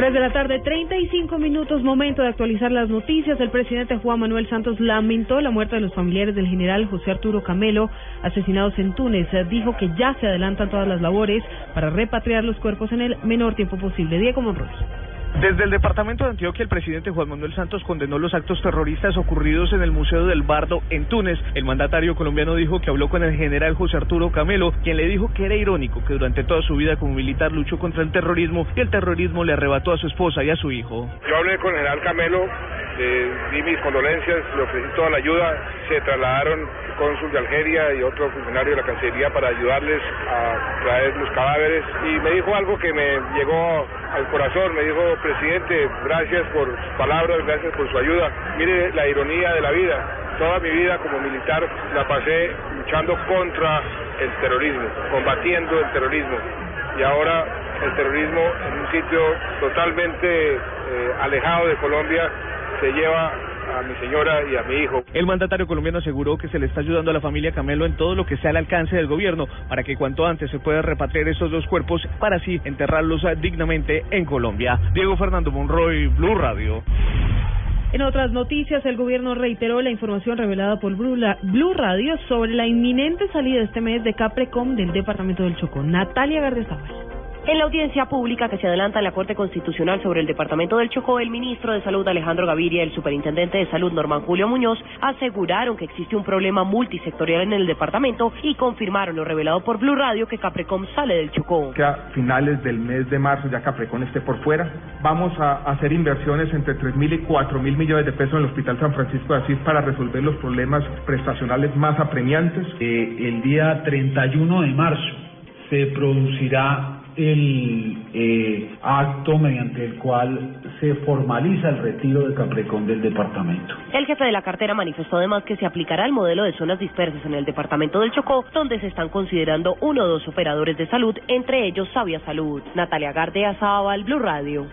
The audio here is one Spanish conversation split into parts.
3 de la tarde, 35 minutos, momento de actualizar las noticias. El presidente Juan Manuel Santos lamentó la muerte de los familiares del general José Arturo Camelo, asesinados en Túnez. Dijo que ya se adelantan todas las labores para repatriar los cuerpos en el menor tiempo posible. Diego Monroy. Desde el departamento de Antioquia, el presidente Juan Manuel Santos condenó los actos terroristas ocurridos en el Museo del Bardo en Túnez. El mandatario colombiano dijo que habló con el general José Arturo Camelo, quien le dijo que era irónico que durante toda su vida como militar luchó contra el terrorismo y el terrorismo le arrebató a su esposa y a su hijo. Yo hablé con el general Camelo, eh, di mis condolencias, le ofrecí toda la ayuda, se trasladaron el cónsul de Algeria y otro funcionario de la Cancillería para ayudarles a traer los cadáveres. Y me dijo algo que me llegó al corazón, me dijo, presidente, gracias por sus palabras, gracias por su ayuda. Mire la ironía de la vida, toda mi vida como militar la pasé luchando contra el terrorismo, combatiendo el terrorismo. Y ahora el terrorismo en un sitio totalmente eh, alejado de Colombia se lleva a mi señora y a mi hijo. El mandatario colombiano aseguró que se le está ayudando a la familia Camelo en todo lo que sea al alcance del gobierno para que cuanto antes se pueda repatriar estos dos cuerpos para así enterrarlos dignamente en Colombia. Diego Fernando Monroy, Blue Radio. En otras noticias, el gobierno reiteró la información revelada por Blue Radio sobre la inminente salida este mes de Caprecom del departamento del Chocó. Natalia Gardezabal. En la audiencia pública que se adelanta en la Corte Constitucional sobre el Departamento del Chocó, el ministro de Salud Alejandro Gaviria y el superintendente de Salud Norman Julio Muñoz aseguraron que existe un problema multisectorial en el departamento y confirmaron lo revelado por Blue Radio que Caprecom sale del Chocó. Que a finales del mes de marzo ya Caprecom esté por fuera. Vamos a hacer inversiones entre 3 mil y 4 mil millones de pesos en el Hospital San Francisco de Asís para resolver los problemas prestacionales más apremiantes. Eh, el día 31 de marzo se producirá el eh, acto mediante el cual se formaliza el retiro de Caprecón del departamento. El jefe de la cartera manifestó además que se aplicará el modelo de zonas dispersas en el departamento del Chocó, donde se están considerando uno o dos operadores de salud, entre ellos Sabia Salud. Natalia Gardea Zabal, Blue Radio.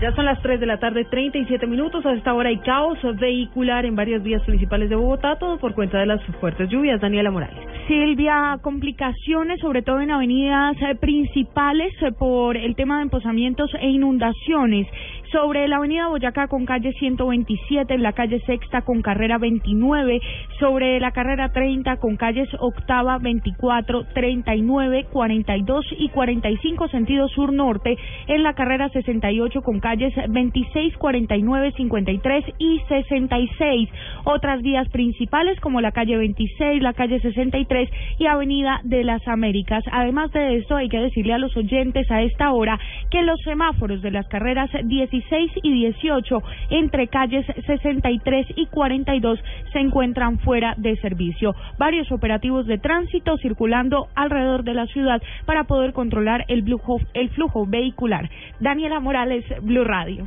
Ya son las 3 de la tarde, 37 minutos. A esta hora hay caos vehicular en varias vías principales de Bogotá, todo por cuenta de las fuertes lluvias. Daniela Morales. Silvia, complicaciones sobre todo en avenidas eh, principales eh, por el tema de emposamientos e inundaciones sobre la avenida Boyacá con calle 127, en la calle Sexta con carrera 29, sobre la carrera 30 con calles Octava, 24, 39, 42 y 45 sentido sur-norte, en la carrera 68 con calles 26, 49, 53 y 66. Otras vías principales como la calle 26, la calle 63 y avenida de las Américas. Además de esto, hay que decirle a los oyentes a esta hora que los semáforos de las carreras 16 16 y 18 entre calles 63 y 42 se encuentran fuera de servicio. Varios operativos de tránsito circulando alrededor de la ciudad para poder controlar el flujo, el flujo vehicular. Daniela Morales, Blue Radio.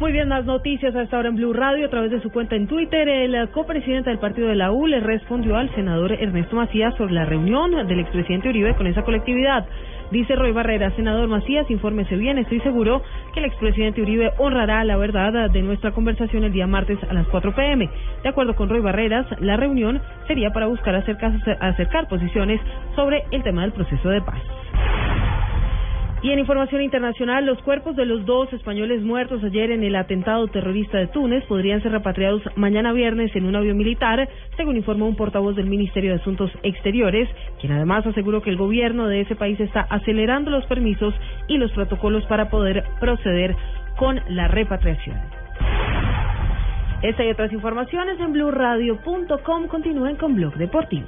Muy bien, más noticias a esta hora en Blue Radio. A través de su cuenta en Twitter, el copresidente del partido de la U le respondió al senador Ernesto Macías sobre la reunión del expresidente Uribe con esa colectividad. Dice Roy Barrera, senador Macías, infórmese bien, estoy seguro que el expresidente Uribe honrará la verdad de nuestra conversación el día martes a las 4 pm. De acuerdo con Roy Barreras, la reunión sería para buscar acercar, acercar posiciones sobre el tema del proceso de paz. Y en información internacional, los cuerpos de los dos españoles muertos ayer en el atentado terrorista de Túnez podrían ser repatriados mañana viernes en un avión militar, según informó un portavoz del Ministerio de Asuntos Exteriores, quien además aseguró que el gobierno de ese país está acelerando los permisos y los protocolos para poder proceder con la repatriación. Esta y otras informaciones en blurradio.com continúen con Blog Deportivo.